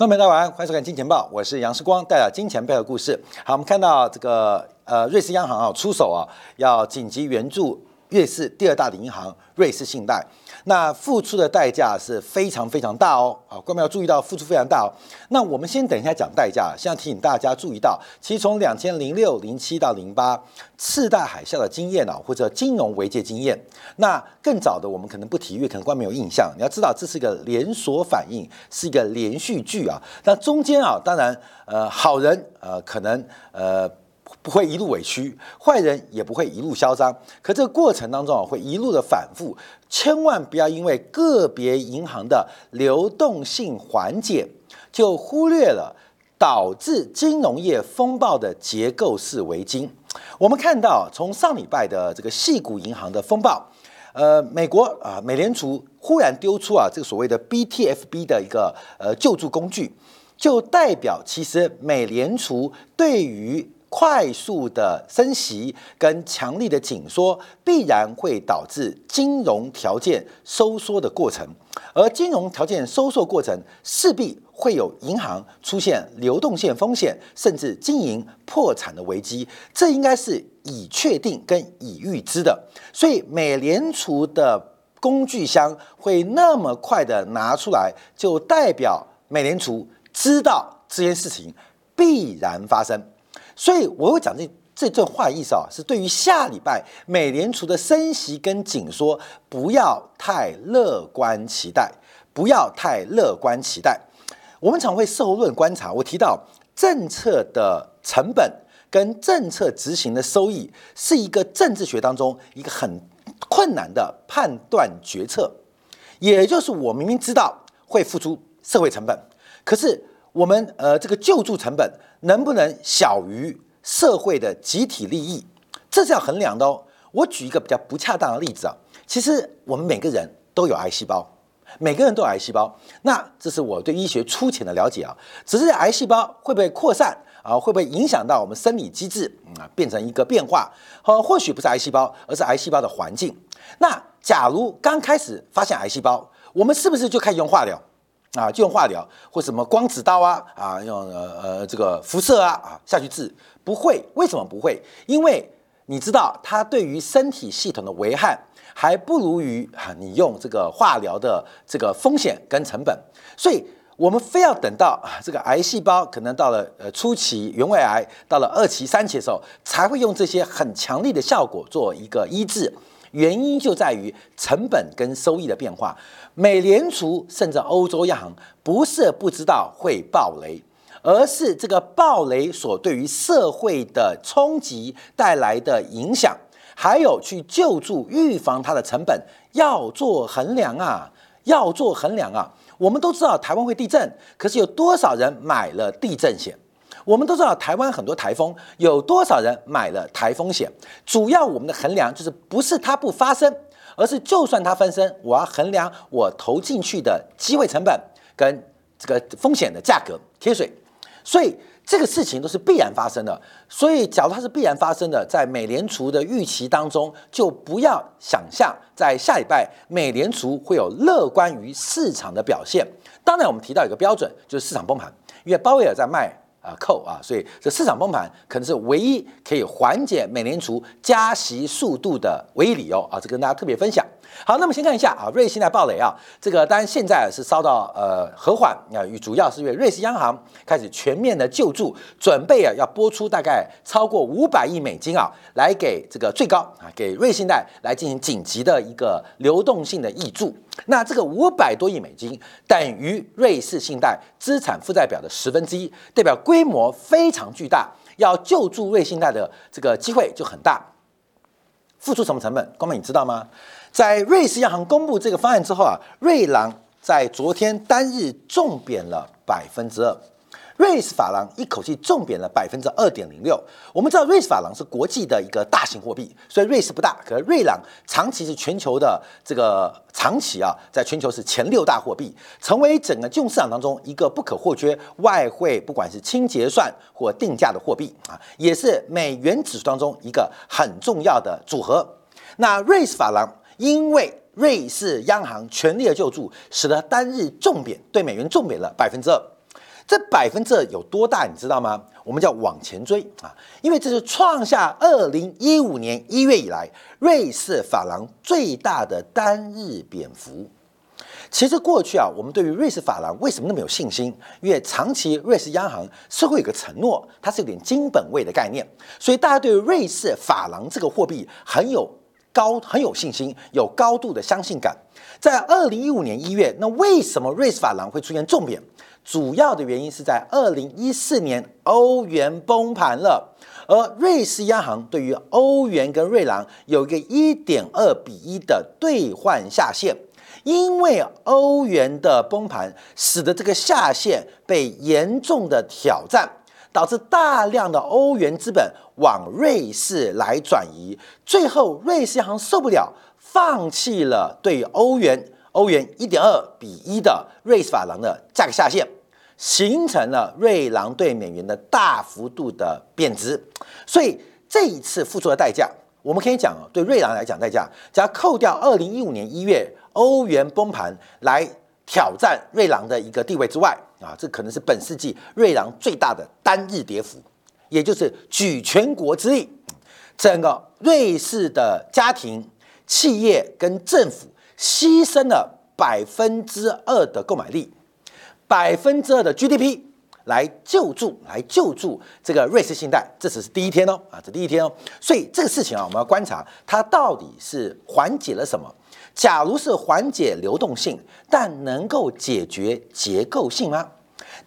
观众朋友大家晚安，欢迎收看《金钱报》，我是杨世光，带来金钱背后的故事。好，我们看到这个呃，瑞士央行啊出手啊，要紧急援助瑞士第二大的银行瑞士信贷。那付出的代价是非常非常大哦，啊，观众要注意到付出非常大哦。那我们先等一下讲代价，现在提醒大家注意到，其实从两千零六、零七到零八次贷海啸的经验啊，或者金融危机经验，那更早的我们可能不提，因为可能观众没有印象。你要知道，这是一个连锁反应，是一个连续剧啊。那中间啊，当然呃，好人呃，可能呃。不会一路委屈，坏人也不会一路嚣张。可这个过程当中啊，会一路的反复，千万不要因为个别银行的流动性缓解，就忽略了导致金融业风暴的结构式危机。我们看到，从上礼拜的这个细股银行的风暴，呃，美国啊，美联储忽然丢出啊，这个所谓的 BTFB 的一个呃救助工具，就代表其实美联储对于快速的升息跟强力的紧缩，必然会导致金融条件收缩的过程，而金融条件收缩过程势必会有银行出现流动性风险，甚至经营破产的危机，这应该是已确定跟已预知的。所以，美联储的工具箱会那么快的拿出来，就代表美联储知道这件事情必然发生。所以，我会讲这这段话的意思啊，是对于下礼拜美联储的升息跟紧缩，不要太乐观期待，不要太乐观期待。我们常会事后论观察，我提到政策的成本跟政策执行的收益，是一个政治学当中一个很困难的判断决策。也就是我明明知道会付出社会成本，可是我们呃这个救助成本。能不能小于社会的集体利益，这是要衡量的哦。我举一个比较不恰当的例子啊，其实我们每个人都有癌细胞，每个人都有癌细胞。那这是我对医学粗浅的了解啊，只是癌细胞会不会扩散啊，会不会影响到我们生理机制啊，变成一个变化？呃，或许不是癌细胞，而是癌细胞的环境。那假如刚开始发现癌细胞，我们是不是就开始用化疗？啊，就用化疗或什么光子刀啊，啊，用呃呃这个辐射啊啊下去治，不会，为什么不会？因为你知道它对于身体系统的危害还不如于啊你用这个化疗的这个风险跟成本，所以我们非要等到啊这个癌细胞可能到了呃初期原位癌，到了二期三期的时候，才会用这些很强力的效果做一个医治。原因就在于成本跟收益的变化。美联储甚至欧洲央行不是不知道会暴雷，而是这个暴雷所对于社会的冲击带来的影响，还有去救助、预防它的成本要做衡量啊，要做衡量啊。我们都知道台湾会地震，可是有多少人买了地震险？我们都知道台湾很多台风，有多少人买了台风险？主要我们的衡量就是不是它不发生，而是就算它发生，我要衡量我投进去的机会成本跟这个风险的价格贴水。所以这个事情都是必然发生的。所以假如它是必然发生的，在美联储的预期当中，就不要想象在下礼拜美联储会有乐观于市场的表现。当然，我们提到一个标准，就是市场崩盘，因为鲍威尔在卖。啊，扣啊，所以这市场崩盘可能是唯一可以缓解美联储加息速度的唯一理由啊，这跟大家特别分享。好，那么先看一下啊，瑞信在暴雷啊，这个当然现在是烧到呃和缓啊，与主要是因为瑞士央行开始全面的救助，准备啊要拨出大概超过五百亿美金啊，来给这个最高啊给瑞信贷来进行紧急的一个流动性的挹注。那这个五百多亿美金等于瑞士信贷资产负债表的十分之一，代表规模非常巨大，要救助瑞信贷的这个机会就很大。付出什么成本？光美你知道吗？在瑞士央行公布这个方案之后啊，瑞郎在昨天单日重贬了百分之二，瑞士法郎一口气重贬了百分之二点零六。我们知道瑞士法郎是国际的一个大型货币，所以瑞士不大，可是瑞郎长期是全球的这个长期啊，在全球是前六大货币，成为整个金融市场当中一个不可或缺外汇，不管是清结算或定价的货币啊，也是美元指数当中一个很重要的组合。那瑞士法郎。因为瑞士央行全力的救助，使得单日重贬对美元重贬了百分之二。这百分之二有多大，你知道吗？我们叫往前追啊，因为这是创下二零一五年一月以来瑞士法郎最大的单日贬幅。其实过去啊，我们对于瑞士法郎为什么那么有信心？因为长期瑞士央行是会有个承诺，它是有点金本位的概念，所以大家对瑞士法郎这个货币很有高很有信心，有高度的相信感。在二零一五年一月，那为什么瑞士法郎会出现重贬？主要的原因是在二零一四年欧元崩盘了，而瑞士央行对于欧元跟瑞郎有一个一点二比一的兑换下限，因为欧元的崩盘，使得这个下限被严重的挑战，导致大量的欧元资本往瑞士来转移，最后瑞士央行受不了，放弃了对欧元。欧元一点二比一的瑞士法郎的价格下限，形成了瑞郎对美元的大幅度的贬值。所以这一次付出的代价，我们可以讲对瑞郎来讲，代价只要扣掉二零一五年一月欧元崩盘来挑战瑞郎的一个地位之外，啊，这可能是本世纪瑞郎最大的单日跌幅，也就是举全国之力，整个瑞士的家庭、企业跟政府。牺牲了百分之二的购买力，百分之二的 GDP 来救助，来救助这个瑞士信贷，这只是第一天哦，啊，这第一天哦，所以这个事情啊，我们要观察它到底是缓解了什么。假如是缓解流动性，但能够解决结构性吗？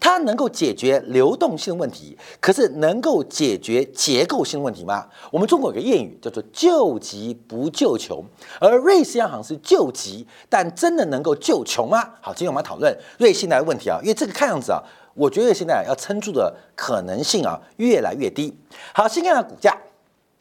它能够解决流动性问题，可是能够解决结构性问题吗？我们中国有个谚语叫做“救急不救穷”，而瑞士央行是救急，但真的能够救穷吗？好，今天我们讨论瑞信贷的问题啊，因为这个看样子啊，我觉得现在要撑住的可能性啊越来越低。好，先看看股价。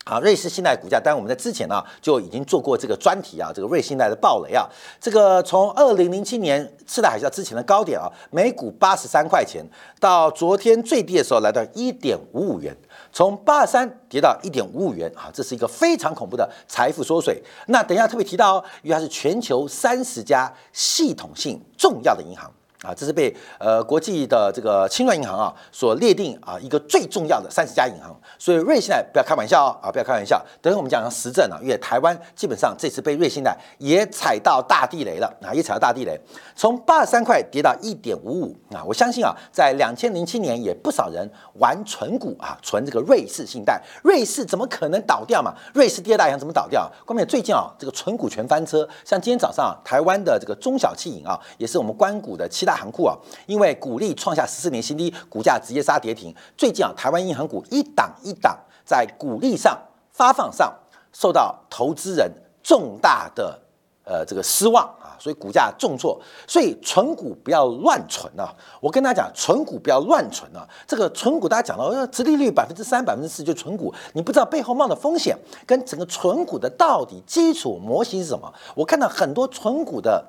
好，瑞士信贷股价，当然我们在之前呢就已经做过这个专题啊，这个瑞信贷的暴雷啊，这个从二零零七年次贷海啸之前的高点啊，每股八十三块钱，到昨天最低的时候来到一点五五元，从八十三跌到一点五五元啊，这是一个非常恐怖的财富缩水。那等一下特别提到哦，因为它是全球三十家系统性重要的银行。啊，这是被呃国际的这个清算银行啊所列定啊一个最重要的三十家银行，所以瑞信贷不要开玩笑哦啊，不要开玩笑。等会我们讲讲实证啊，因为台湾基本上这次被瑞信贷也踩到大地雷了啊，也踩到大地雷，从八十三块跌到一点五五啊。我相信啊，在两千零七年也不少人玩纯股啊，存这个瑞士信贷，瑞士怎么可能倒掉嘛？瑞士第二大银行怎么倒掉？关键最近啊，这个纯股全翻车，像今天早上台湾的这个中小企银啊，也是我们关股的七大。行库啊，因为股利创下十四年新低，股价直接杀跌停。最近啊，台湾银行股一档一档在股利上发放上受到投资人重大的呃这个失望啊，所以股价重挫。所以存股不要乱存啊！我跟大家讲，存股不要乱存啊！这个存股大家讲到，呃，殖利率百分之三、百分之四就存股，你不知道背后冒的风险跟整个存股的到底基础模型是什么？我看到很多存股的。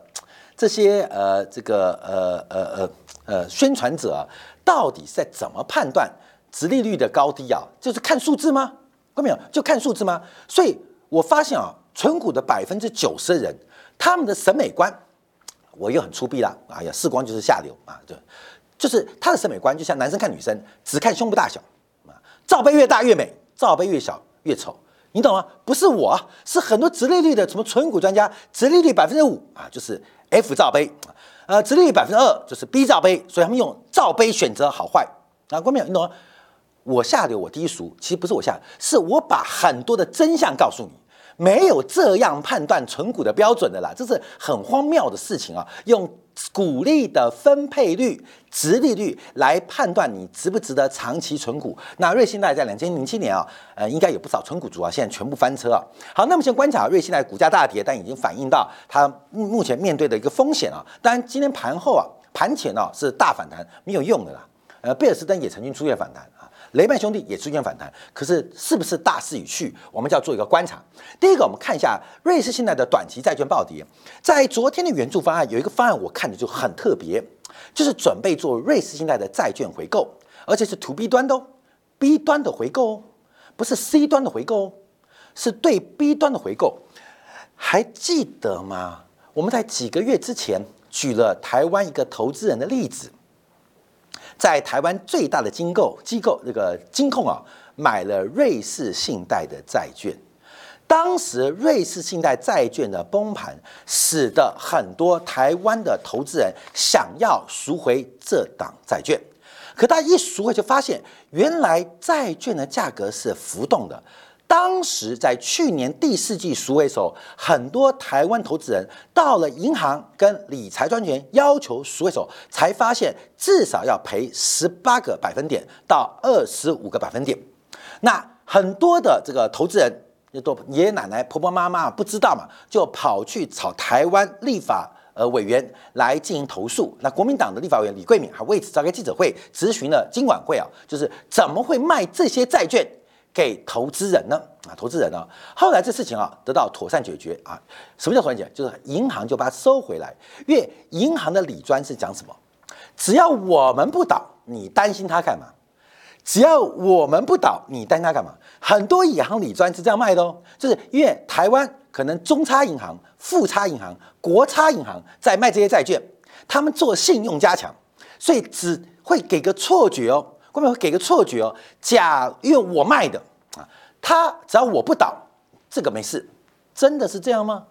这些呃，这个呃呃呃呃宣传者到底在怎么判断殖利率的高低啊？就是看数字吗？看到没有？就看数字吗？所以我发现啊，存股的百分之九十的人，他们的审美观，我又很粗鄙了。哎呀，视光就是下流啊！对，就是他的审美观，就像男生看女生，只看胸部大小啊，罩杯越大越美，罩杯越小越丑。你懂吗？不是我，是很多直利率的什么存股专家，直利率百分之五啊，就是 F 罩杯，呃，直立率百分之二就是 B 罩杯，所以他们用罩杯选择好坏啊。关明，你懂吗？我下流，我低俗，其实不是我下，是我把很多的真相告诉你。没有这样判断存股的标准的啦，这是很荒谬的事情啊！用股利的分配率、值利率来判断你值不值得长期存股。那瑞信贷在两千零七年啊，呃，应该有不少存股族啊，现在全部翻车啊。好，那么先观察瑞信贷股价大跌，但已经反映到它目目前面对的一个风险啊。当然，今天盘后啊，盘前啊是大反弹，没有用的啦。呃，贝尔斯登也曾经出现反弹。雷曼兄弟也出现反弹，可是是不是大势已去？我们就要做一个观察。第一个，我们看一下瑞士信贷的短期债券暴跌。在昨天的援助方案有一个方案，我看着就很特别，就是准备做瑞士信贷的债券回购，而且是 to B 端的哦，B 端的回购哦，不是 C 端的回购哦，是对 B 端的回购。还记得吗？我们在几个月之前举了台湾一个投资人的例子。在台湾最大的金购机构这个金控啊，买了瑞士信贷的债券。当时瑞士信贷债券的崩盘，使得很多台湾的投资人想要赎回这档债券。可他一赎回，就发现原来债券的价格是浮动的。当时在去年第四季赎回时候，很多台湾投资人到了银行跟理财专员要求赎回时候，才发现至少要赔十八个百分点到二十五个百分点。那很多的这个投资人，都爷爷奶奶、婆婆妈妈不知道嘛，就跑去找台湾立法呃委员来进行投诉。那国民党的立法委员李桂敏还为此召开记者会，咨询了金管会啊，就是怎么会卖这些债券？给投资人呢？啊，投资人呢？后来这事情啊得到妥善解决啊。什么叫妥善解决？就是银行就把它收回来。因为银行的理专是讲什么？只要我们不倒，你担心它干嘛？只要我们不倒，你担心它干嘛？很多银行理专是这样卖的哦。就是因为台湾可能中差银行、富差银行、国差银行在卖这些债券，他们做信用加强，所以只会给个错觉哦。官媒会给个错觉哦，假因为我卖的啊，他只要我不倒，这个没事，真的是这样吗？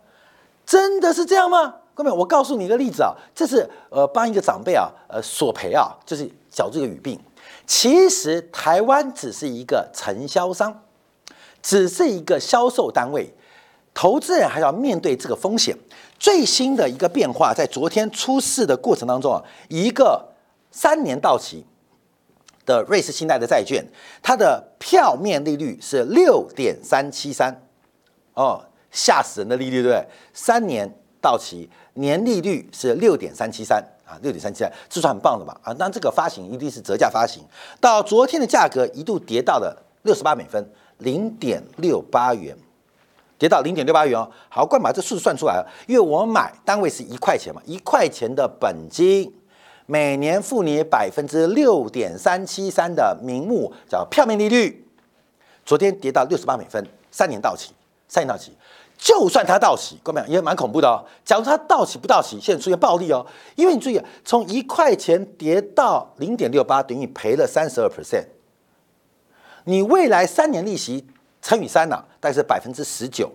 真的是这样吗？官媒，我告诉你一个例子啊，这是呃帮一个长辈啊呃索赔啊，就是矫这个语病。其实台湾只是一个承销商，只是一个销售单位，投资人还要面对这个风险。最新的一个变化，在昨天出事的过程当中啊，一个三年到期。的瑞士信贷的债券，它的票面利率是六点三七三，哦，吓死人的利率，对不对？三年到期，年利率是六点三七三啊，六点三七三，这算很棒的吧？啊，当然这个发行一定是折价发行，到昨天的价格一度跌到了六十八美分，零点六八元，跌到零点六八元哦。好，快把这数字算出来了，因为我买单位是一块钱嘛，一块钱的本金。每年付你百分之六点三七三的名目叫票面利率，昨天跌到六十八美分，三年到期，三年到期，就算它到期，各位也蛮恐怖的哦。假如它到期不到期，现在出现暴利哦，因为你注意，从一块钱跌到零点六八，等于赔了三十二 percent。你未来三年利息乘以三呢，大概是百分之十九。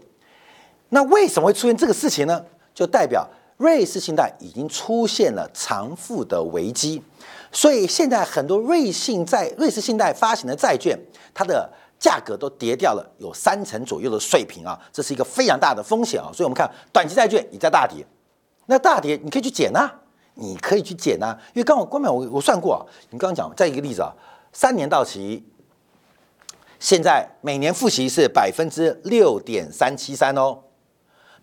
那为什么会出现这个事情呢？就代表。瑞士信贷已经出现了偿付的危机，所以现在很多瑞信在瑞士信贷发行的债券，它的价格都跌掉了有三成左右的水平啊，这是一个非常大的风险啊。所以我们看短期债券也在大跌，那大跌你可以去减呐，你可以去减呐，因为刚我关美我我算过啊，你刚刚讲再一个例子啊，三年到期，现在每年付息是百分之六点三七三哦。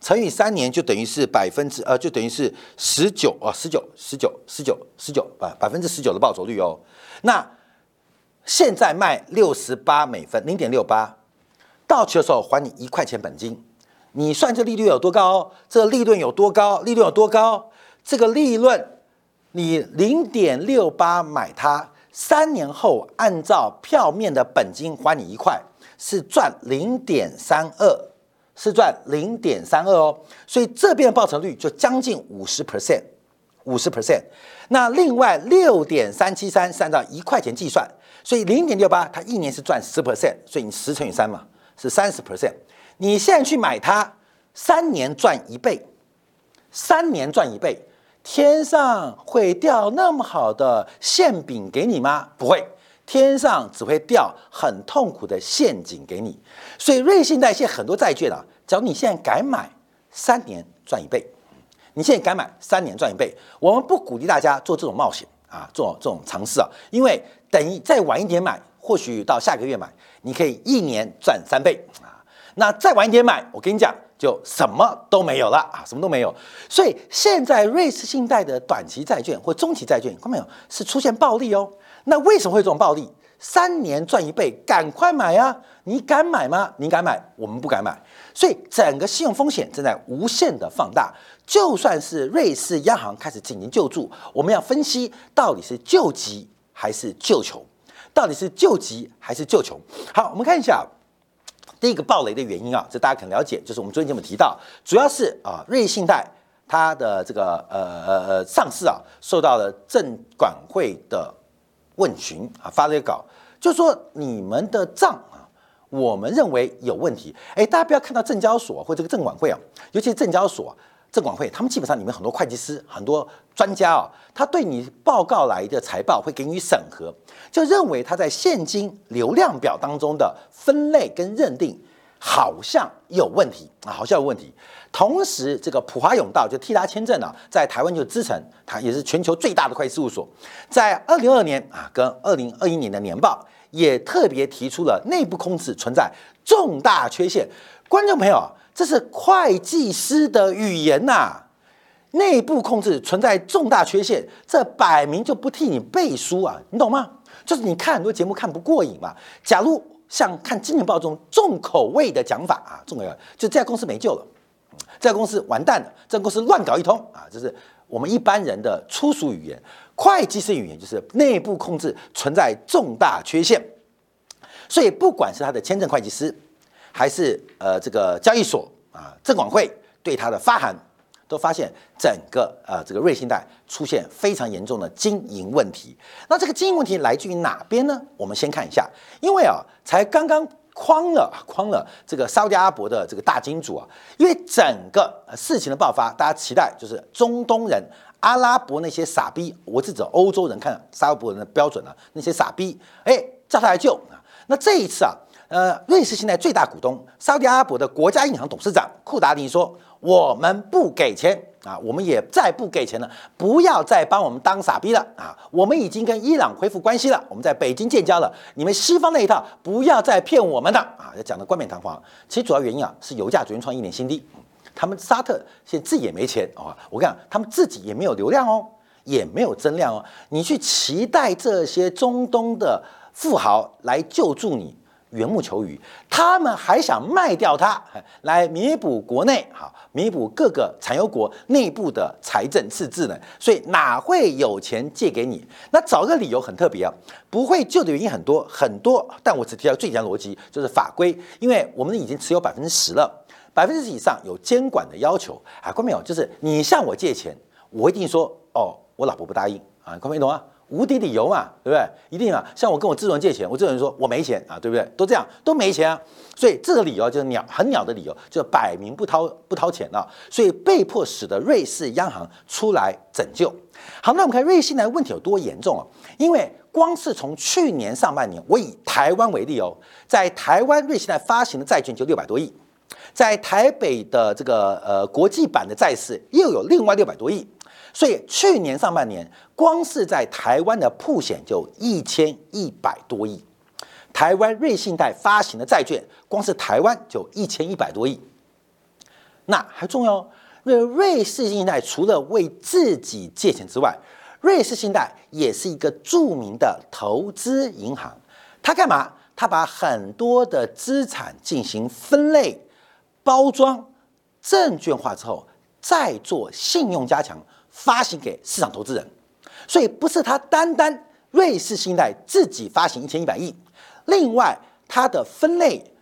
乘以三年就等于是百分之呃，就等于是十九啊，十九十九十九十九百百分之十九的报酬率哦。那现在卖六十八美分，零点六八，到期的时候还你一块钱本金。你算这利率有多高？这利润有多高？利润有多高？这个利润你零点六八买它，三年后按照票面的本金还你一块，是赚零点三二。是赚零点三二哦，所以这边的报酬率就将近五十 percent，五十 percent。那另外六点三七三是按照一块钱计算，所以零点六八它一年是赚十 percent，所以你十乘以三嘛是三十 percent。你现在去买它，三年赚一倍，三年赚一倍，天上会掉那么好的馅饼给你吗？不会。天上只会掉很痛苦的陷阱给你，所以瑞信贷现在很多债券啊，只要你现在敢买，三年赚一倍。你现在敢买，三年赚一倍。我们不鼓励大家做这种冒险啊，做这种尝试啊，因为等于再晚一点买，或许到下个月买，你可以一年赚三倍啊。那再晚一点买，我跟你讲，就什么都没有了啊，什么都没有。所以现在瑞士信贷的短期债券或中期债券，看到没有，是出现暴利哦。那为什么会这种暴利？三年赚一倍，赶快买呀！你敢买吗？你敢买，我们不敢买。所以整个信用风险正在无限的放大。就算是瑞士央行开始进行救助，我们要分析到底是救急还是救穷？到底是救急还是救穷？好，我们看一下第一个暴雷的原因啊，这大家可能了解，就是我们昨天节目提到，主要是啊，瑞信贷它的这个呃呃上市啊，受到了证管会的。问询啊，发了一个稿，就说你们的账啊，我们认为有问题。哎，大家不要看到证交所或这个证管会啊，尤其是证交所、证管会，他们基本上里面很多会计师、很多专家啊，他对你报告来的财报会给你审核，就认为他在现金流量表当中的分类跟认定好像有问题啊，好像有问题。同时，这个普华永道就替他签证啊，在台湾就支撑他，也是全球最大的会计事务所，在二零二二年啊，跟二零二一年的年报也特别提出了内部控制存在重大缺陷。观众朋友，这是会计师的语言呐，内部控制存在重大缺陷，这摆明就不替你背书啊，你懂吗？就是你看很多节目看不过瘾嘛。假如像看《金钱报》中重口味的讲法啊，重口味，就这家公司没救了。这家公司完蛋了，这家公司乱搞一通啊！这是我们一般人的粗俗语言，会计师语言就是内部控制存在重大缺陷。所以不管是他的签证会计师，还是呃这个交易所啊证管会对他的发函，都发现整个呃这个瑞信贷出现非常严重的经营问题。那这个经营问题来自于哪边呢？我们先看一下，因为啊才刚刚。框了，框了这个沙特阿拉伯的这个大金主啊，因为整个事情的爆发，大家期待就是中东人、阿拉伯那些傻逼，我是指欧洲人看沙特阿伯人的标准啊，那些傻逼，哎，叫他来救。那这一次啊，呃，瑞士现在最大股东沙特阿拉伯的国家银行董事长库达尼说，我们不给钱。啊，我们也再不给钱了，不要再帮我们当傻逼了啊！我们已经跟伊朗恢复关系了，我们在北京建交了，你们西方那一套不要再骗我们的啊！要讲的冠冕堂皇，其实主要原因啊是油价昨天创一年新低，他们沙特现在自己也没钱啊！我跟你讲，他们自己也没有流量哦，也没有增量哦，你去期待这些中东的富豪来救助你？缘木求鱼，他们还想卖掉它，来弥补国内好，弥补各个产油国内部的财政赤字呢？所以哪会有钱借给你？那找个理由很特别啊，不会救的原因很多很多，但我只提到最简单逻辑，就是法规，因为我们已经持有百分之十了，百分之十以上有监管的要求啊，看没有？就是你向我借钱，我一定说哦，我老婆不答应啊，看没懂啊？无敌理由嘛，对不对？一定啊。像我跟我资人借钱，我资人说我没钱啊，对不对？都这样，都没钱啊。所以这个理由就是鸟很鸟的理由，就摆明不掏不掏钱了。所以被迫使得瑞士央行出来拯救。好，那我们看瑞信的问题有多严重啊？因为光是从去年上半年，我以台湾为例哦，在台湾瑞信贷发行的债券就六百多亿，在台北的这个呃国际版的债市又有另外六百多亿。所以去年上半年，光是在台湾的铺险就一千一百多亿，台湾瑞信贷发行的债券，光是台湾就一千一百多亿。那还重要，瑞瑞士信贷除了为自己借钱之外，瑞士信贷也是一个著名的投资银行。它干嘛？它把很多的资产进行分类、包装、证券化之后，再做信用加强。发行给市场投资人，所以不是他单单瑞士信贷自己发行一千一百亿，另外它的分类、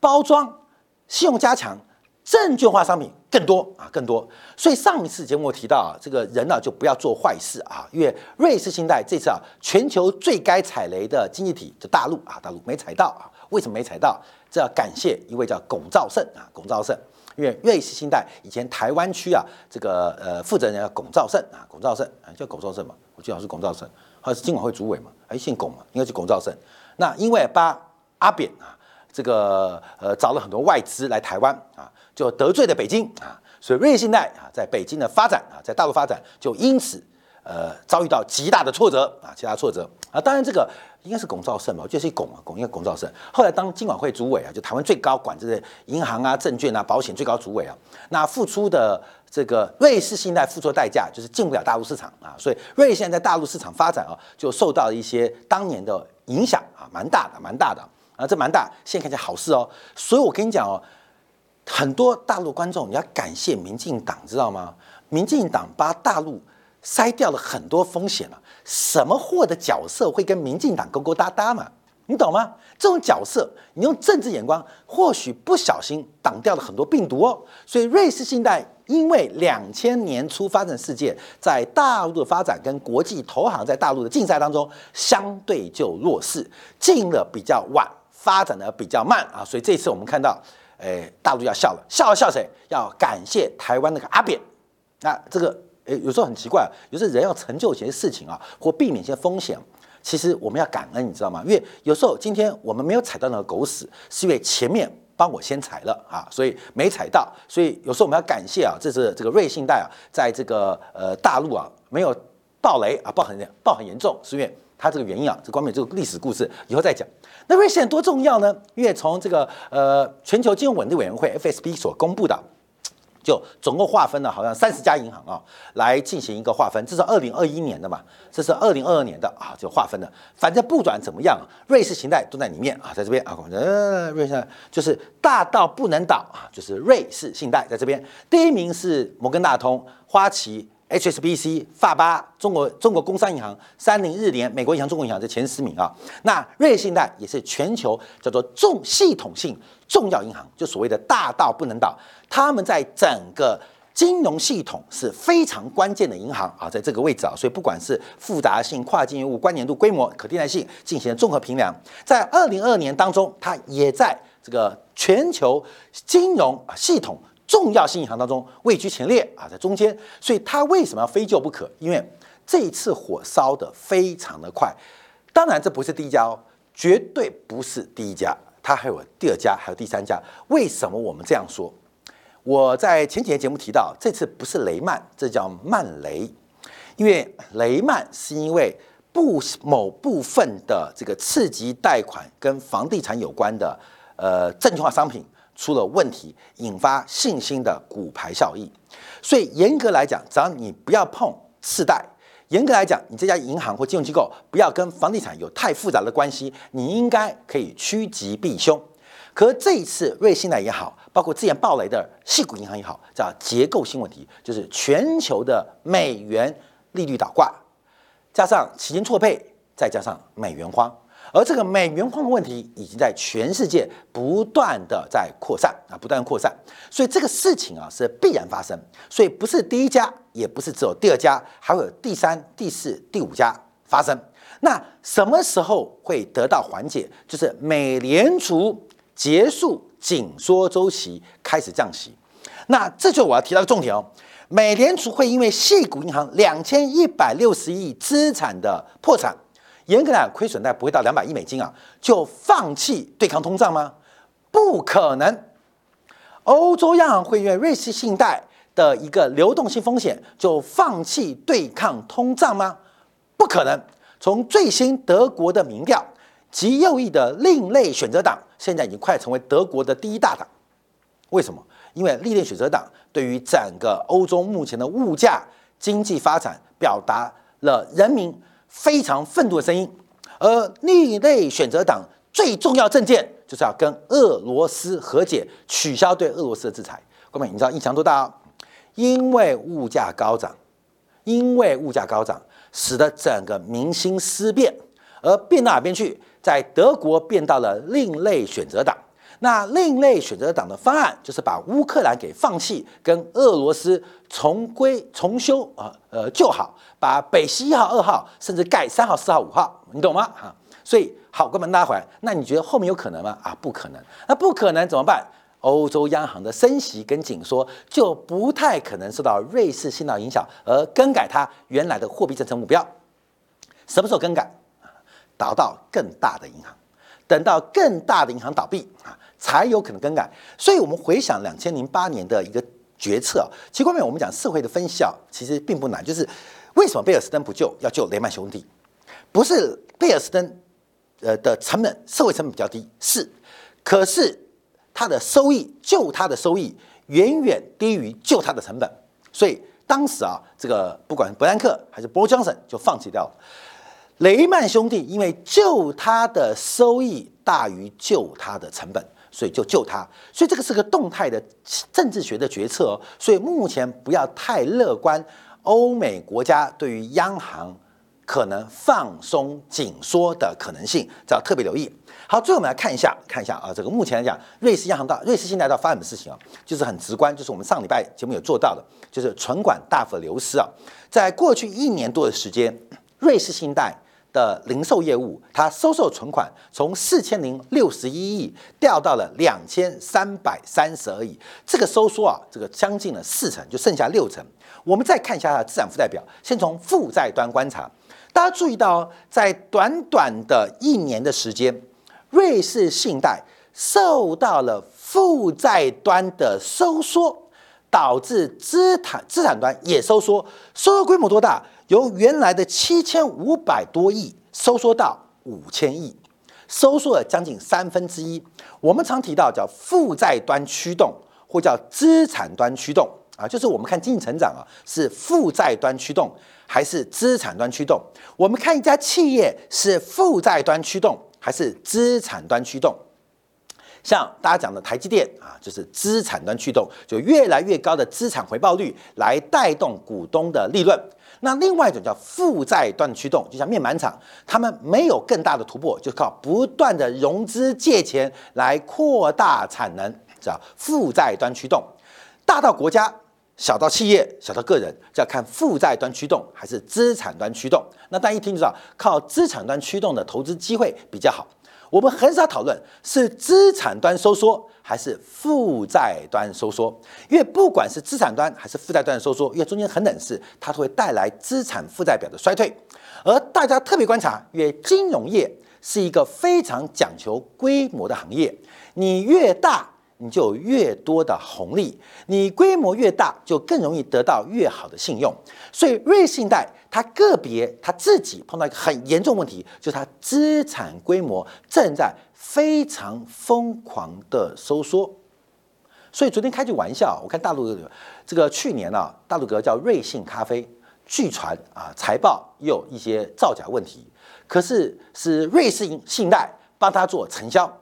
包装、信用加强、证券化商品更多啊，更多。所以上一次节目我提到啊，这个人呢就不要做坏事啊，因为瑞士信贷这次啊，全球最该踩雷的经济体就大陆啊，大陆没踩到啊，为什么没踩到？这要感谢一位叫龚兆胜啊，龚兆胜。因为瑞士信贷以前台湾区啊，这个呃负责人叫龚兆胜啊，龚兆胜啊叫龚兆胜嘛，我记得是龚兆胜，还是金管会主委嘛，还姓龚嘛，应该是龚兆胜。那因为把阿扁啊，这个呃找了很多外资来台湾啊，就得罪了北京啊，所以瑞士信贷啊在北京的发展啊，在大陆发展就因此呃遭遇到极大的挫折啊，极大挫折啊。当然这个。应该是龚兆胜吧，我觉得是龚啊，龚应该龚兆胜。后来当金管会主委啊，就台湾最高管这些银行啊、证券啊、保险最高主委啊，那付出的这个瑞士信贷付出的代价就是进不了大陆市场啊，所以瑞士现在在大陆市场发展啊，就受到一些当年的影响啊，蛮大的，蛮大的啊，这蛮大。现在看起来好事哦，所以我跟你讲哦，很多大陆观众你要感谢民进党，知道吗？民进党把大陆。筛掉了很多风险了，什么货的角色会跟民进党勾勾搭搭嘛？你懂吗？这种角色，你用政治眼光，或许不小心挡掉了很多病毒哦。所以瑞士信贷因为两千年初发展事件，在大陆的发展跟国际投行在大陆的竞赛当中，相对就弱势，进的比较晚，发展的比较慢啊。所以这次我们看到，诶，大陆要笑了，笑笑谁？要感谢台湾那个阿扁。那这个，诶，有时候很奇怪，有时候人要成就一些事情啊，或避免一些风险。其实我们要感恩，你知道吗？因为有时候今天我们没有踩到那个狗屎，是因为前面帮我先踩了啊，所以没踩到。所以有时候我们要感谢啊，这是这个瑞信贷啊，在这个呃大陆啊没有暴雷啊，暴很暴很严重，是因为它这个原因啊。这关于这个历史故事以后再讲。那瑞信多重要呢？因为从这个呃全球金融稳定委员会 FSB 所公布的。就总共划分了好像三十家银行啊，来进行一个划分。这是二零二一年的嘛，这是二零二二年的啊，就划分的。反正不管怎么样，瑞士信贷都在里面啊，在这边啊，呃，瑞士就是大到不能倒啊，就是瑞士信贷在这边。第一名是摩根大通、花旗。HSBC、发巴、中国中国工商银行、三菱、日联、美国银行、中国银行这前十名啊。那瑞信贷也是全球叫做重系统性重要银行，就所谓的大到不能倒。他们在整个金融系统是非常关键的银行啊，在这个位置啊，所以不管是复杂性、跨境业务、关联度、规模、可替代性进行了综合评量，在二零二二年当中，它也在这个全球金融系统。重要性银行当中位居前列啊，在中间，所以它为什么要非救不可？因为这一次火烧的非常的快，当然这不是第一家哦，绝对不是第一家，它还有第二家，还有第三家。为什么我们这样说？我在前几天节目提到，这次不是雷曼，这叫曼雷，因为雷曼是因为部某部分的这个次级贷款跟房地产有关的呃证券化商品。出了问题，引发信心的股牌效应。所以严格来讲，只要你不要碰次贷，严格来讲，你这家银行或金融机构不要跟房地产有太复杂的关系，你应该可以趋吉避凶。可这一次瑞信贷也好，包括之前暴雷的细股银行也好，叫结构性问题，就是全球的美元利率倒挂，加上期金错配，再加上美元荒。而这个美元荒的问题已经在全世界不断的在扩散啊，不断扩散，所以这个事情啊是必然发生，所以不是第一家，也不是只有第二家，还会有第三、第四、第五家发生。那什么时候会得到缓解？就是美联储结束紧缩周期，开始降息。那这就我要提到的重点哦，美联储会因为系股银行两千一百六十亿资产的破产。严格来讲，亏损贷不会到两百亿美金啊，就放弃对抗通胀吗？不可能。欧洲央行会因为瑞士信贷的一个流动性风险就放弃对抗通胀吗？不可能。从最新德国的民调，极右翼的另类选择党现在已经快成为德国的第一大党。为什么？因为另类选择党对于整个欧洲目前的物价、经济发展表达了人民。非常愤怒的声音，而另类选择党最重要政见就是要跟俄罗斯和解，取消对俄罗斯的制裁。各位，你知道影响多大？因为物价高涨，因为物价高涨，使得整个民心思变，而变到哪边去？在德国变到了另类选择党。那另类选择党的方案就是把乌克兰给放弃，跟俄罗斯重归重修啊，呃，就好，把北溪一号、二号，甚至盖三号、四号、五号，你懂吗？哈，所以好，哥们拉回来，那你觉得后面有可能吗？啊，不可能，那不可能怎么办？欧洲央行的升息跟紧缩就不太可能受到瑞士信贷影响而更改它原来的货币政策目标。什么时候更改？倒到更大的银行，等到更大的银行倒闭啊。才有可能更改，所以我们回想两千零八年的一个决策，其实后面我们讲社会的分析啊，其实并不难，就是为什么贝尔斯登不救，要救雷曼兄弟？不是贝尔斯登呃的成本，社会成本比较低，是，可是他的收益，救他的收益远远低于救他的成本，所以当时啊，这个不管伯南克还是波江森就放弃掉了。雷曼兄弟因为救他的收益大于救他的成本。所以就救他，所以这个是个动态的政治学的决策哦。所以目前不要太乐观，欧美国家对于央行可能放松紧缩的可能性，这要特别留意。好，最后我们来看一下，看一下啊，这个目前来讲，瑞士央行到瑞士信贷到发生什么事情啊？就是很直观，就是我们上礼拜节目有做到的，就是存款大幅流失啊。在过去一年多的时间，瑞士信贷的零售业务，它收受存款从四千零六十一亿掉到了两千三百三十二亿，这个收缩啊，这个将近了四成，就剩下六成。我们再看一下它的资产负债表，先从负债端观察。大家注意到，在短短的一年的时间，瑞士信贷受到了负债端的收缩，导致资产资产端也收缩。收缩规模多大？由原来的七千五百多亿收缩到五千亿，收缩了将近三分之一。我们常提到叫负债端驱动，或叫资产端驱动啊，就是我们看经济成长啊，是负债端驱动。还是资产端驱动？我们看一家企业是负债端驱动还是资产端驱动？像大家讲的台积电啊，就是资产端驱动，就越来越高的资产回报率来带动股东的利润。那另外一种叫负债端驱动，就像面板厂，他们没有更大的突破，就靠不断的融资借钱来扩大产能，叫负债端驱动。大到国家。小到企业，小到个人，就要看负债端驱动还是资产端驱动。那大家一听就知道，靠资产端驱动的投资机会比较好。我们很少讨论是资产端收缩还是负债端收缩，因为不管是资产端还是负债端的收缩，因为中间很冷是，它会带来资产负债表的衰退。而大家特别观察，因为金融业是一个非常讲求规模的行业，你越大。你就越多的红利，你规模越大，就更容易得到越好的信用。所以瑞信贷它个别它自己碰到一个很严重问题，就是它资产规模正在非常疯狂的收缩。所以昨天开句玩笑，我看大陆这个去年啊，大陆个叫瑞幸咖啡，据传啊财报也有一些造假问题，可是是瑞士信贷帮他做承销，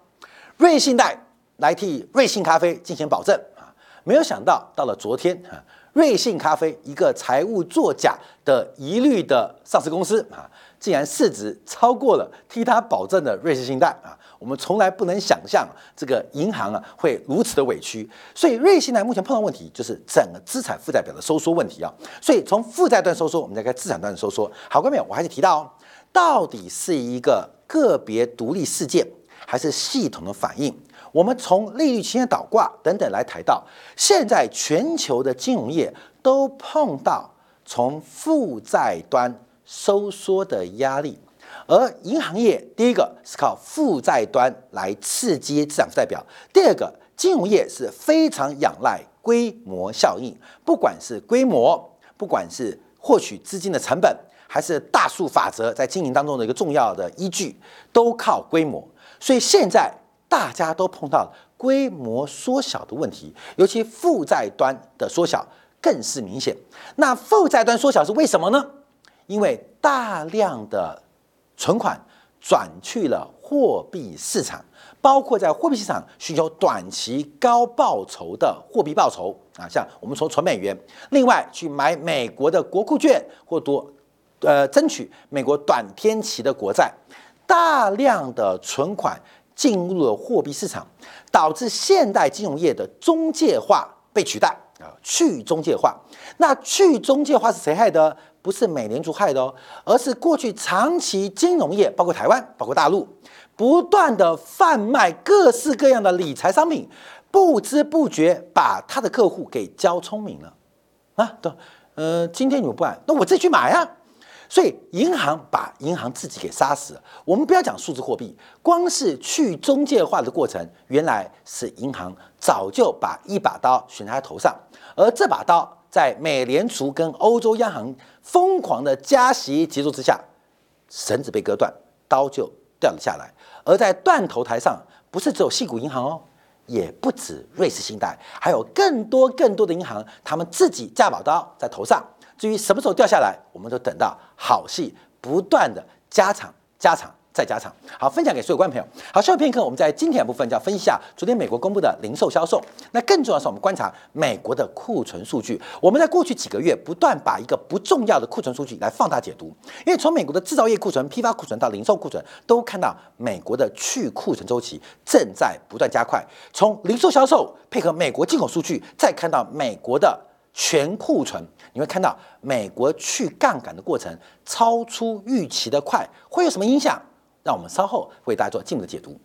瑞信贷。来替瑞幸咖啡进行保证啊！没有想到，到了昨天啊，瑞幸咖啡一个财务作假的疑虑的上市公司啊，竟然市值超过了替他保证的瑞士信贷啊！我们从来不能想象这个银行啊会如此的委屈，所以瑞信呢目前碰到问题就是整个资产负债表的收缩问题啊！所以从负债端收缩，我们再看资产端的收缩。好，各位，我还是提到哦，到底是一个个别独立事件，还是系统的反应？我们从利率期间倒挂等等来谈到，现在全球的金融业都碰到从负债端收缩的压力，而银行业第一个是靠负债端来刺激资产负债表，第二个金融业是非常仰赖规模效应，不管是规模，不管是获取资金的成本，还是大数法则在经营当中的一个重要的依据，都靠规模，所以现在。大家都碰到规模缩小的问题，尤其负债端的缩小更是明显。那负债端缩小是为什么呢？因为大量的存款转去了货币市场，包括在货币市场寻求短期高报酬的货币报酬啊，像我们从存美元，另外去买美国的国库券或多呃争取美国短天期的国债，大量的存款。进入了货币市场，导致现代金融业的中介化被取代啊，去中介化。那去中介化是谁害的？不是美联储害的哦，而是过去长期金融业，包括台湾，包括大陆，不断的贩卖各式各样的理财商品，不知不觉把他的客户给教聪明了啊。对，呃，今天你们不买，那我自己去买啊。所以银行把银行自己给杀死了。我们不要讲数字货币，光是去中介化的过程，原来是银行早就把一把刀悬在他头上。而这把刀在美联储跟欧洲央行疯狂的加息节奏之下，绳子被割断，刀就掉了下来。而在断头台上，不是只有细谷银行哦，也不止瑞士信贷，还有更多更多的银行，他们自己架宝刀在头上。至于什么时候掉下来，我们都等到好戏不断的加场、加场、再加场。好，分享给所有观众朋友。好，下片刻我们在今天的部分就要分析一下昨天美国公布的零售销售。那更重要的是，我们观察美国的库存数据。我们在过去几个月不断把一个不重要的库存数据来放大解读，因为从美国的制造业库存、批发库存到零售库存，都看到美国的去库存周期正在不断加快。从零售销售配合美国进口数据，再看到美国的全库存，你会看到美国去杠杆的过程超出预期的快，会有什么影响？让我们稍后为大家做进一步的解读。